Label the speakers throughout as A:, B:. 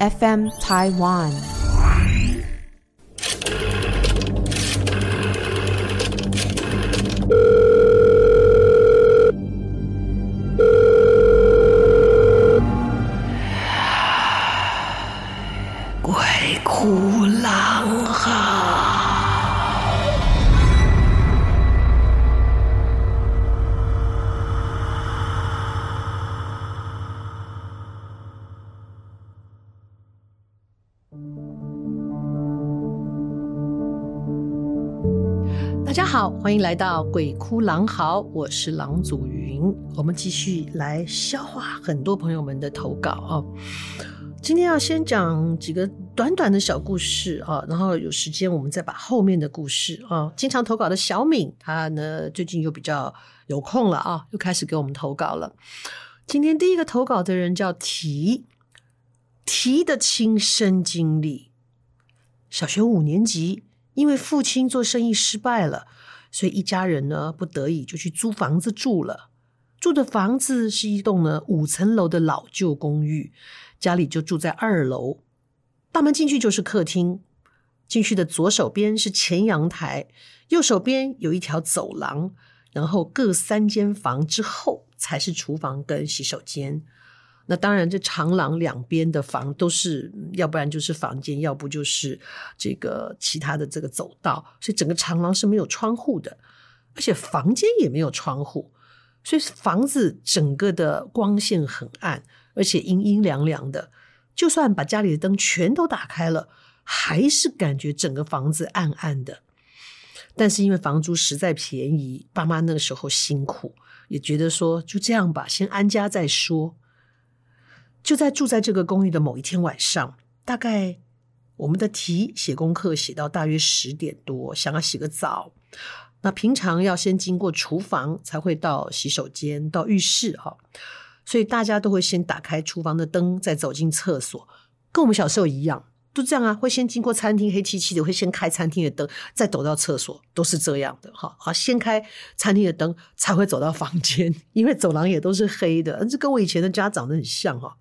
A: FM Taiwan。
B: 大家好，欢迎来到鬼哭狼嚎，我是郎祖云。我们继续来消化很多朋友们的投稿哦。今天要先讲几个短短的小故事啊，然后有时间我们再把后面的故事啊。经常投稿的小敏，她呢最近又比较有空了啊，又开始给我们投稿了。今天第一个投稿的人叫提，提的亲身经历，小学五年级。因为父亲做生意失败了，所以一家人呢不得已就去租房子住了。住的房子是一栋呢五层楼的老旧公寓，家里就住在二楼。大门进去就是客厅，进去的左手边是前阳台，右手边有一条走廊，然后各三间房之后才是厨房跟洗手间。那当然，这长廊两边的房都是，要不然就是房间，要不就是这个其他的这个走道，所以整个长廊是没有窗户的，而且房间也没有窗户，所以房子整个的光线很暗，而且阴阴凉凉的。就算把家里的灯全都打开了，还是感觉整个房子暗暗的。但是因为房租实在便宜，爸妈那个时候辛苦，也觉得说就这样吧，先安家再说。就在住在这个公寓的某一天晚上，大概我们的题写功课写到大约十点多，想要洗个澡。那平常要先经过厨房才会到洗手间、到浴室哈，所以大家都会先打开厨房的灯，再走进厕所，跟我们小时候一样，都这样啊。会先经过餐厅黑漆漆的，会先开餐厅的灯，再走到厕所，都是这样的哈。啊，先开餐厅的灯才会走到房间，因为走廊也都是黑的，这跟我以前的家长得很像哈。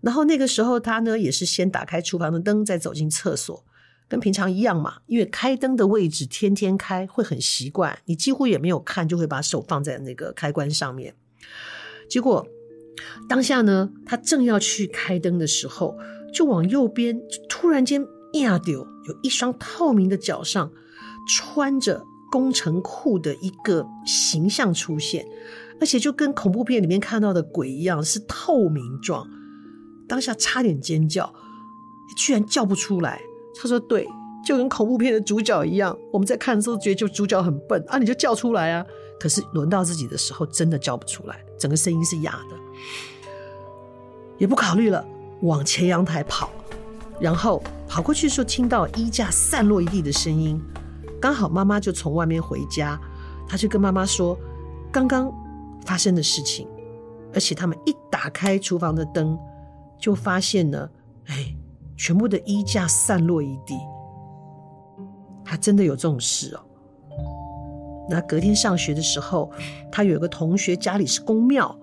B: 然后那个时候，他呢也是先打开厨房的灯，再走进厕所，跟平常一样嘛。因为开灯的位置天天开，会很习惯。你几乎也没有看，就会把手放在那个开关上面。结果当下呢，他正要去开灯的时候，就往右边，突然间呀丢，有一双透明的脚上穿着工程裤的一个形象出现。而且就跟恐怖片里面看到的鬼一样，是透明状。当下差点尖叫，居然叫不出来。他说：“对，就跟恐怖片的主角一样。我们在看的时候觉得就主角很笨啊，你就叫出来啊。可是轮到自己的时候，真的叫不出来，整个声音是哑的。也不考虑了，往前阳台跑，然后跑过去的时候，听到衣架散落一地的声音。刚好妈妈就从外面回家，他就跟妈妈说：刚刚。”发生的事情，而且他们一打开厨房的灯，就发现呢，哎，全部的衣架散落一地。还真的有这种事哦。那隔天上学的时候，他有一个同学家里是公庙，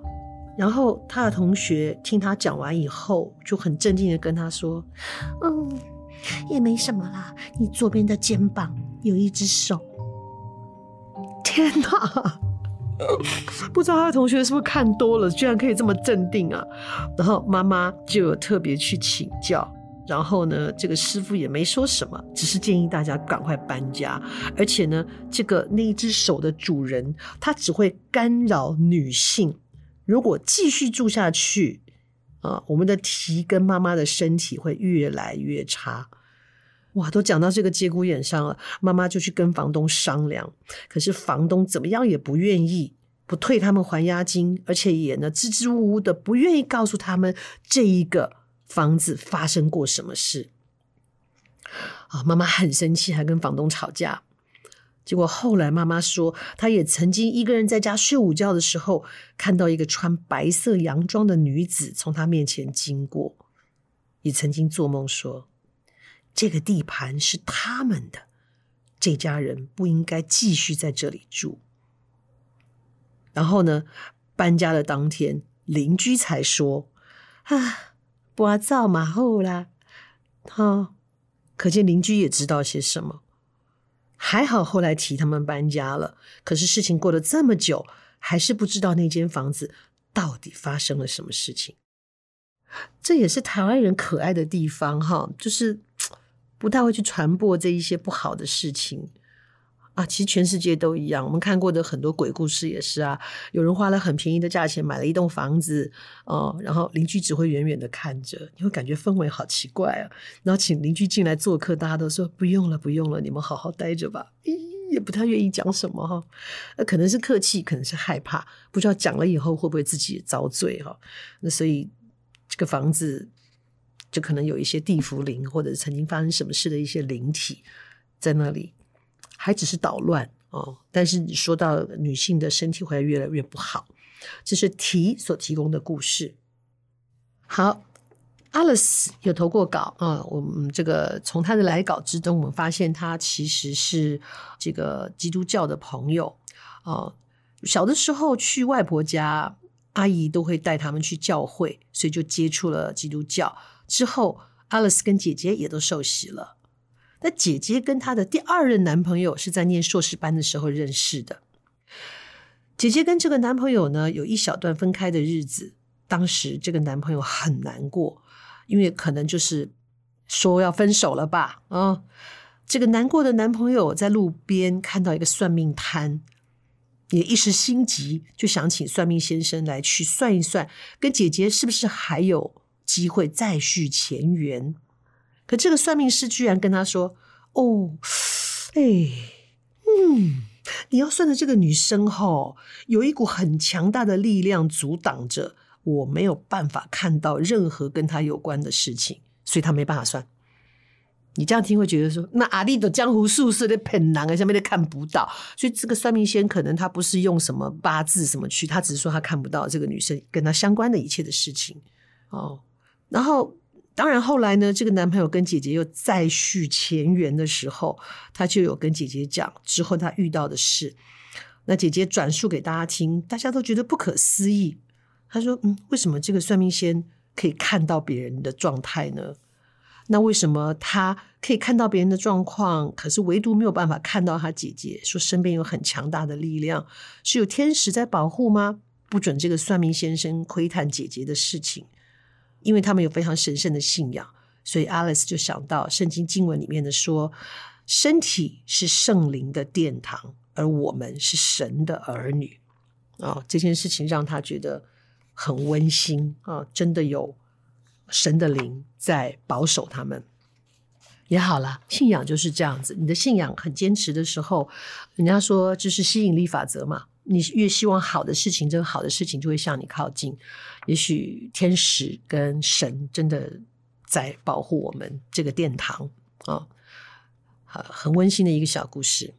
B: 然后他的同学听他讲完以后，就很镇定的跟他说：“嗯，也没什么啦，你左边的肩膀有一只手。”天哪！不知道他的同学是不是看多了，居然可以这么镇定啊！然后妈妈就有特别去请教，然后呢，这个师傅也没说什么，只是建议大家赶快搬家。而且呢，这个那一只手的主人，他只会干扰女性。如果继续住下去，啊，我们的提跟妈妈的身体会越来越差。哇，都讲到这个节骨眼上了，妈妈就去跟房东商量，可是房东怎么样也不愿意，不退他们还押金，而且也呢支支吾吾的不愿意告诉他们这一个房子发生过什么事。啊，妈妈很生气，还跟房东吵架。结果后来妈妈说，她也曾经一个人在家睡午觉的时候，看到一个穿白色洋装的女子从她面前经过，也曾经做梦说。这个地盘是他们的，这家人不应该继续在这里住。然后呢，搬家的当天，邻居才说：“啊，聒噪马后啦，哈，可见邻居也知道些什么。还好后来提他们搬家了，可是事情过了这么久，还是不知道那间房子到底发生了什么事情。这也是台湾人可爱的地方哈，就是不太会去传播这一些不好的事情。啊，其实全世界都一样。我们看过的很多鬼故事也是啊，有人花了很便宜的价钱买了一栋房子，哦，然后邻居只会远远的看着，你会感觉氛围好奇怪啊。然后请邻居进来做客，大家都说不用了，不用了，你们好好待着吧。也不太愿意讲什么哈，那可能是客气，可能是害怕，不知道讲了以后会不会自己遭罪哈。那所以这个房子就可能有一些地府灵，或者曾经发生什么事的一些灵体在那里。还只是捣乱哦，但是你说到女性的身体会越来越不好，这是题所提供的故事。好，Alice 有投过稿啊，我们这个从她的来稿之中，我们发现她其实是这个基督教的朋友啊。小的时候去外婆家，阿姨都会带他们去教会，所以就接触了基督教。之后，Alice 跟姐姐也都受洗了。那姐姐跟她的第二任男朋友是在念硕士班的时候认识的。姐姐跟这个男朋友呢，有一小段分开的日子。当时这个男朋友很难过，因为可能就是说要分手了吧。啊，这个难过的男朋友在路边看到一个算命摊，也一时心急，就想请算命先生来去算一算，跟姐姐是不是还有机会再续前缘。可这个算命师居然跟他说：“哦，哎，嗯，你要算的这个女生吼，有一股很强大的力量阻挡着，我没有办法看到任何跟她有关的事情，所以她没办法算。你这样听会觉得说，那阿丽的江湖术士的骗人啊，下面都看不到，所以这个算命先可能他不是用什么八字什么去，他只是说他看不到这个女生跟他相关的一切的事情哦，然后。”当然，后来呢，这个男朋友跟姐姐又再续前缘的时候，他就有跟姐姐讲之后他遇到的事。那姐姐转述给大家听，大家都觉得不可思议。他说：“嗯，为什么这个算命仙可以看到别人的状态呢？那为什么他可以看到别人的状况，可是唯独没有办法看到他姐姐？说身边有很强大的力量，是有天使在保护吗？不准这个算命先生窥探姐姐的事情。”因为他们有非常神圣的信仰，所以 Alice 就想到圣经经文里面的说：“身体是圣灵的殿堂，而我们是神的儿女。”哦，这件事情让他觉得很温馨啊！真的有神的灵在保守他们。也好了，信仰就是这样子。你的信仰很坚持的时候，人家说就是吸引力法则嘛。你越希望好的事情，这个好的事情就会向你靠近。也许天使跟神真的在保护我们这个殿堂啊，很温馨的一个小故事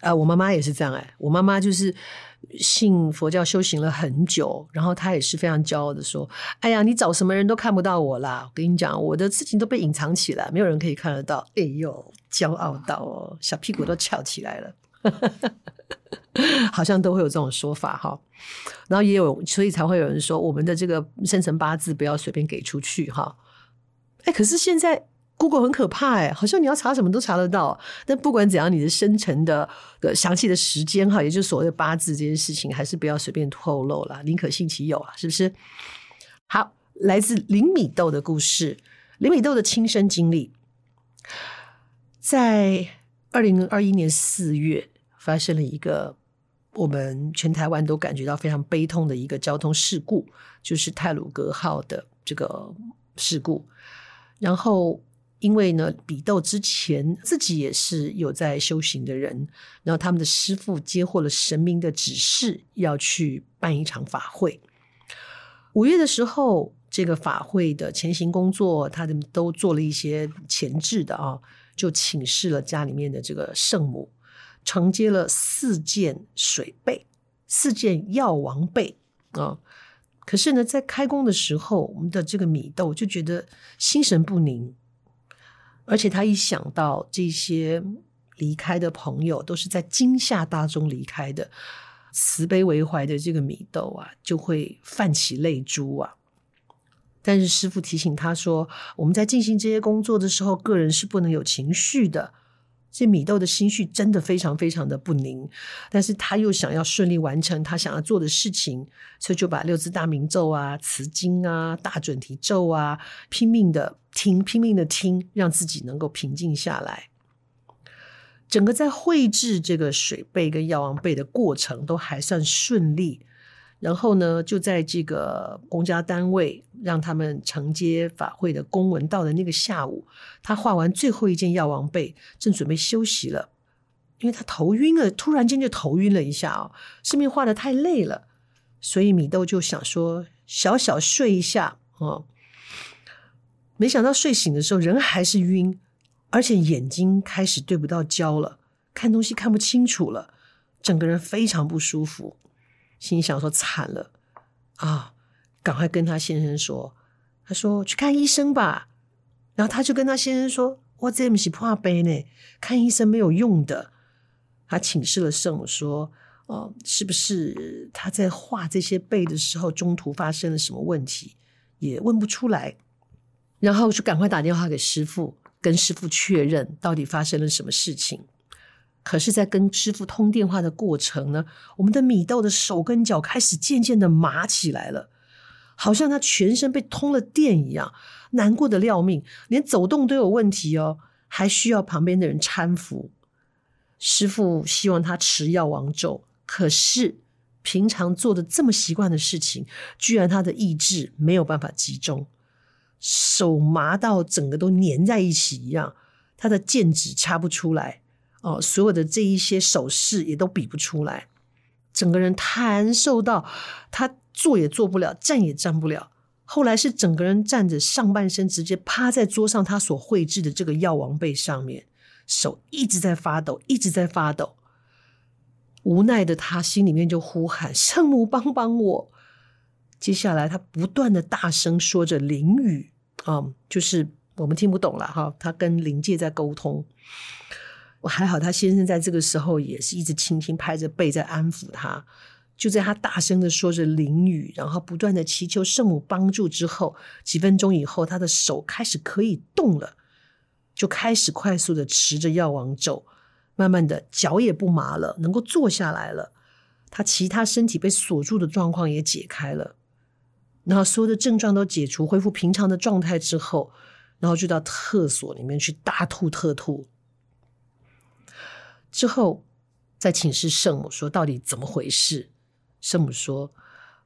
B: 啊。我妈妈也是这样哎，我妈妈就是信佛教修行了很久，然后她也是非常骄傲的说：“哎呀，你找什么人都看不到我啦！我跟你讲，我的事情都被隐藏起来，没有人可以看得到。”哎呦，骄傲到哦，小屁股都翘起来了。好像都会有这种说法哈，然后也有，所以才会有人说我们的这个生辰八字不要随便给出去哈。哎，可是现在 Google 很可怕哎，好像你要查什么都查得到。但不管怎样，你的生辰的详细的时间哈，也就是所谓的八字这件事情，还是不要随便透露了，宁可信其有啊，是不是？好，来自林米豆的故事，林米豆的亲身经历，在二零二一年四月。发生了一个我们全台湾都感觉到非常悲痛的一个交通事故，就是泰鲁格号的这个事故。然后，因为呢，比斗之前自己也是有在修行的人，然后他们的师父接获了神明的指示，要去办一场法会。五月的时候，这个法会的前行工作，他们都做了一些前置的啊，就请示了家里面的这个圣母。承接了四件水备，四件药王备啊！可是呢，在开工的时候，我们的这个米豆就觉得心神不宁，而且他一想到这些离开的朋友都是在惊吓当中离开的，慈悲为怀的这个米豆啊，就会泛起泪珠啊。但是师傅提醒他说，我们在进行这些工作的时候，个人是不能有情绪的。这米豆的心绪真的非常非常的不宁，但是他又想要顺利完成他想要做的事情，所以就把六字大明咒啊、慈经啊、大准提咒啊，拼命的听，拼命的听，让自己能够平静下来。整个在绘制这个水贝跟药王贝的过程都还算顺利。然后呢，就在这个公家单位让他们承接法会的公文到的那个下午，他画完最后一件药王被，正准备休息了，因为他头晕了，突然间就头晕了一下哦，是不是画得太累了？所以米豆就想说小小睡一下哦，没想到睡醒的时候人还是晕，而且眼睛开始对不到焦了，看东西看不清楚了，整个人非常不舒服。心想说惨了啊！赶快跟他先生说，他说去看医生吧。然后他就跟他先生说：“我这不是破杯呢，看医生没有用的。”他请示了圣母说：“哦，是不是他在画这些贝的时候中途发生了什么问题？也问不出来。”然后就赶快打电话给师傅，跟师傅确认到底发生了什么事情。可是，在跟师傅通电话的过程呢，我们的米豆的手跟脚开始渐渐的麻起来了，好像他全身被通了电一样，难过的要命，连走动都有问题哦，还需要旁边的人搀扶。师傅希望他持药王咒，可是平常做的这么习惯的事情，居然他的意志没有办法集中，手麻到整个都粘在一起一样，他的剑指掐不出来。哦，所有的这一些手势也都比不出来，整个人瘫受到他坐也坐不了，站也站不了。后来是整个人站着，上半身直接趴在桌上，他所绘制的这个药王贝上面，手一直在发抖，一直在发抖。无奈的他心里面就呼喊：“圣母帮帮我！”接下来他不断的大声说着灵语，啊、嗯，就是我们听不懂了哈，他跟灵界在沟通。我还好，他先生在这个时候也是一直轻轻拍着背在安抚他。就在他大声的说着淋雨，然后不断的祈求圣母帮助之后，几分钟以后，他的手开始可以动了，就开始快速的持着药王咒，慢慢的脚也不麻了，能够坐下来了。他其他身体被锁住的状况也解开了，然后所有的症状都解除，恢复平常的状态之后，然后就到厕所里面去大吐特吐。之后，在请示圣母说到底怎么回事？圣母说，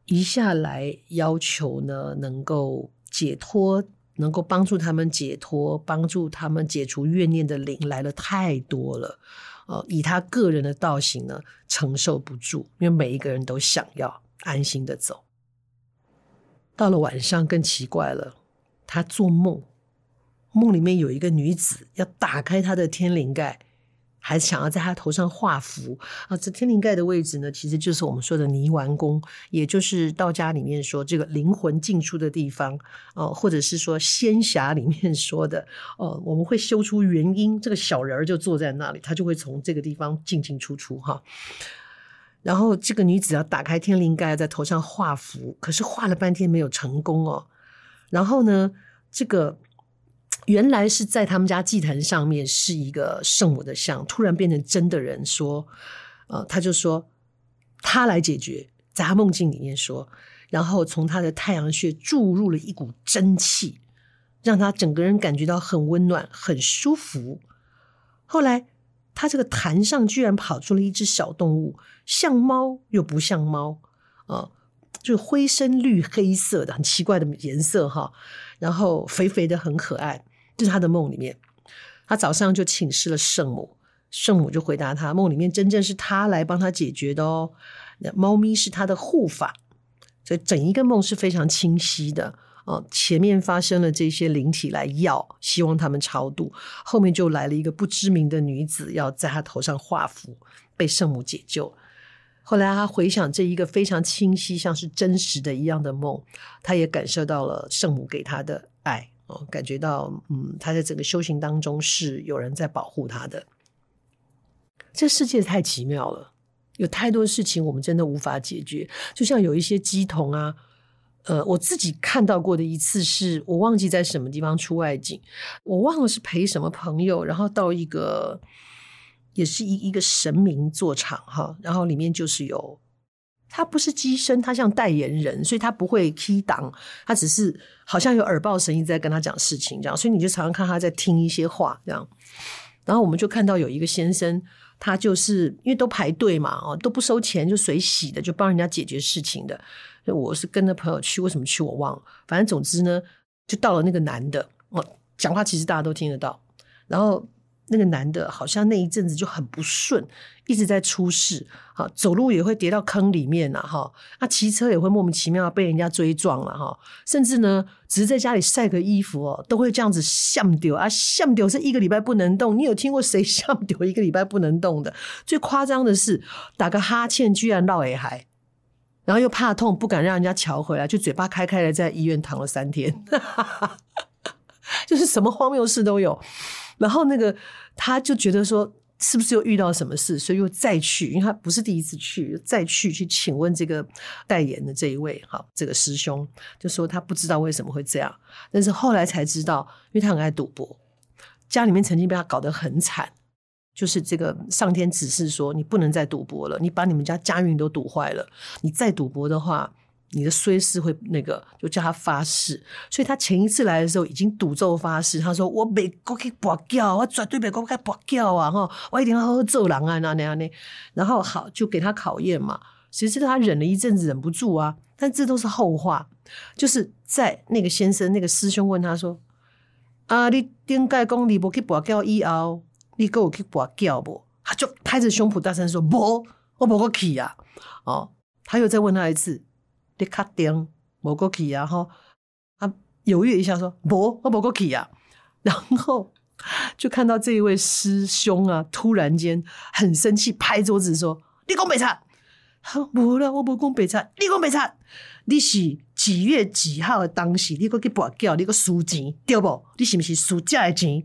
B: 一下来要求呢，能够解脱，能够帮助他们解脱，帮助他们解除怨念的灵来了太多了，呃，以他个人的道行呢，承受不住，因为每一个人都想要安心的走。到了晚上更奇怪了，他做梦，梦里面有一个女子要打开他的天灵盖。还想要在他头上画符啊！这天灵盖的位置呢，其实就是我们说的泥丸宫，也就是道家里面说这个灵魂进出的地方哦、啊，或者是说仙侠里面说的哦、我们会修出元婴，这个小人儿就坐在那里，他就会从这个地方进进出出哈。然后这个女子要打开天灵盖，在头上画符，可是画了半天没有成功哦。然后呢，这个。原来是在他们家祭坛上面是一个圣母的像，突然变成真的人说，呃，他就说他来解决，在他梦境里面说，然后从他的太阳穴注入了一股真气，让他整个人感觉到很温暖、很舒服。后来他这个坛上居然跑出了一只小动物，像猫又不像猫，呃，就是灰深绿黑色的，很奇怪的颜色哈，然后肥肥的，很可爱。是他的梦里面，他早上就请示了圣母，圣母就回答他，梦里面真正是他来帮他解决的哦。那猫咪是他的护法，所以整一个梦是非常清晰的哦。前面发生了这些灵体来要，希望他们超度，后面就来了一个不知名的女子，要在他头上画符，被圣母解救。后来他回想这一个非常清晰，像是真实的一样的梦，他也感受到了圣母给他的爱。感觉到，嗯，他在整个修行当中是有人在保护他的。这世界太奇妙了，有太多事情我们真的无法解决。就像有一些乩童啊，呃，我自己看到过的一次是我忘记在什么地方出外景，我忘了是陪什么朋友，然后到一个也是一一个神明座场哈，然后里面就是有他不是机身，他像代言人，所以他不会 key 档，他只是好像有耳报神医在跟他讲事情这样，所以你就常常看他在听一些话这样，然后我们就看到有一个先生，他就是因为都排队嘛，哦都不收钱就随喜的就帮人家解决事情的。我是跟着朋友去，为什么去我忘了。反正总之呢，就到了那个男的，哦，讲话其实大家都听得到。然后那个男的好像那一阵子就很不顺，一直在出事，哈，走路也会跌到坑里面了，哈，那骑车也会莫名其妙被人家追撞了，哈，甚至呢，只是在家里晒个衣服哦，都会这样子吓丢啊，吓丢是一个礼拜不能动。你有听过谁 吓丢一个礼拜不能动的？最夸张的是打个哈欠居然落下海。然后又怕痛，不敢让人家瞧回来，就嘴巴开开的在医院躺了三天，就是什么荒谬事都有。然后那个他就觉得说，是不是又遇到什么事，所以又再去，因为他不是第一次去，再去去请问这个代言的这一位哈，这个师兄就说他不知道为什么会这样，但是后来才知道，因为他很爱赌博，家里面曾经被他搞得很惨。就是这个上天指示说，你不能再赌博了，你把你们家家运都赌坏了。你再赌博的话，你的衰事会那个，就叫他发誓。所以他前一次来的时候已经赌咒发誓，他说：“我没过去博缴，我绝对没过去博缴啊！哈，我一定要好好做人啊！那那样呢？然后好，就给他考验嘛。谁知道他忍了一阵子，忍不住啊。但这都是后话。就是在那个先生那个师兄问他说：‘啊，你顶盖讲你不去博缴以后？’你给我去拔叫不？他就拍着胸脯大声说：“不，我不过去啊！”哦，他又再问他一次：“你确定不过去呀？”哈，啊犹豫一下说：“不，我不过去啊。”然后就看到这一位师兄啊，突然间很生气，拍桌子说：“你讲白贼！好，不了，我不讲白贼，你讲白贼！你是几月几号的当时？你过去拔叫，你个输钱对不？你是不是输假的钱？”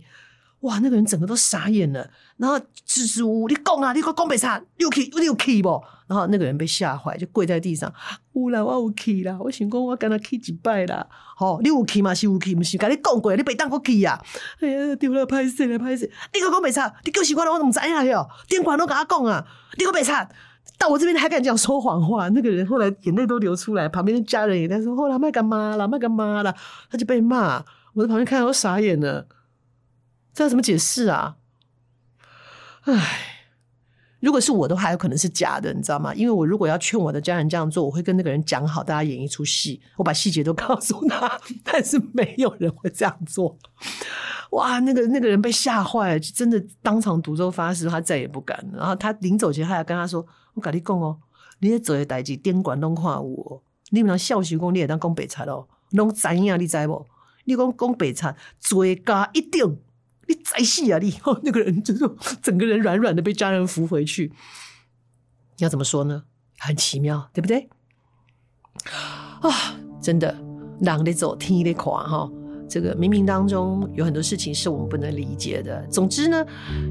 B: 哇！那个人整个都傻眼了，然后支支吾吾，你讲啊，你讲讲白贼，你有去，你有去不？然后那个人被吓坏，就跪在地上。有啦，我有去啦，我想讲我跟他去一拜啦。好，你有去吗？是有去，不是跟你讲过，你别当我去呀。哎呀，丢了，拍死了，拍死！你讲讲白贼，你够习惯了，我怎么知呀？哟，电话都跟他讲啊，你讲白贼，到我这边还敢讲说谎话？那个人后来眼泪都流出来，旁边的家人也在说：后来卖干嘛了？卖干嘛了？他就被骂。我在旁边看到都傻眼了。这要怎么解释啊？唉，如果是我的话，有可能是假的，你知道吗？因为我如果要劝我的家人这样做，我会跟那个人讲好，大家演一出戏，我把细节都告诉他。但是没有人会这样做。哇，那个那个人被吓坏了，真的当场赌咒发誓，他再也不敢。然后他临走前，他还跟他说：“我跟你讲哦，你在做的代志，电管拢看我。你们笑徐公，你也当讲白贼哦，拢知影，你知不？你讲讲白贼，罪加一定。”你再细啊！你哦，那个人就是整个人软软的被家人扶回去。你要怎么说呢？很奇妙，对不对？啊，真的，人在走，天在看哈。这个冥冥当中有很多事情是我们不能理解的。总之呢，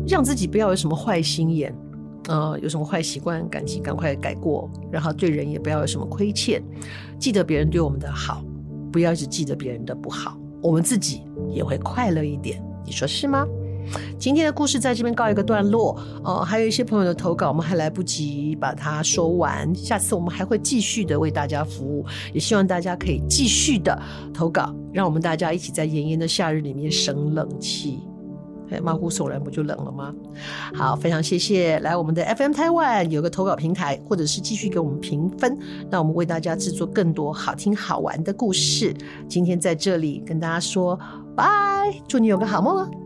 B: 让自己不要有什么坏心眼，呃，有什么坏习惯，赶紧赶快改过。然后对人也不要有什么亏欠，记得别人对我们的好，不要一直记得别人的不好，我们自己也会快乐一点。你说是吗？今天的故事在这边告一个段落哦，还有一些朋友的投稿，我们还来不及把它说完。下次我们还会继续的为大家服务，也希望大家可以继续的投稿，让我们大家一起在炎炎的夏日里面省冷气。哎，毛骨悚然不就冷了吗？好，非常谢谢来我们的 FM 台湾有个投稿平台，或者是继续给我们评分，让我们为大家制作更多好听好玩的故事。今天在这里跟大家说。拜，祝你有个好梦哦。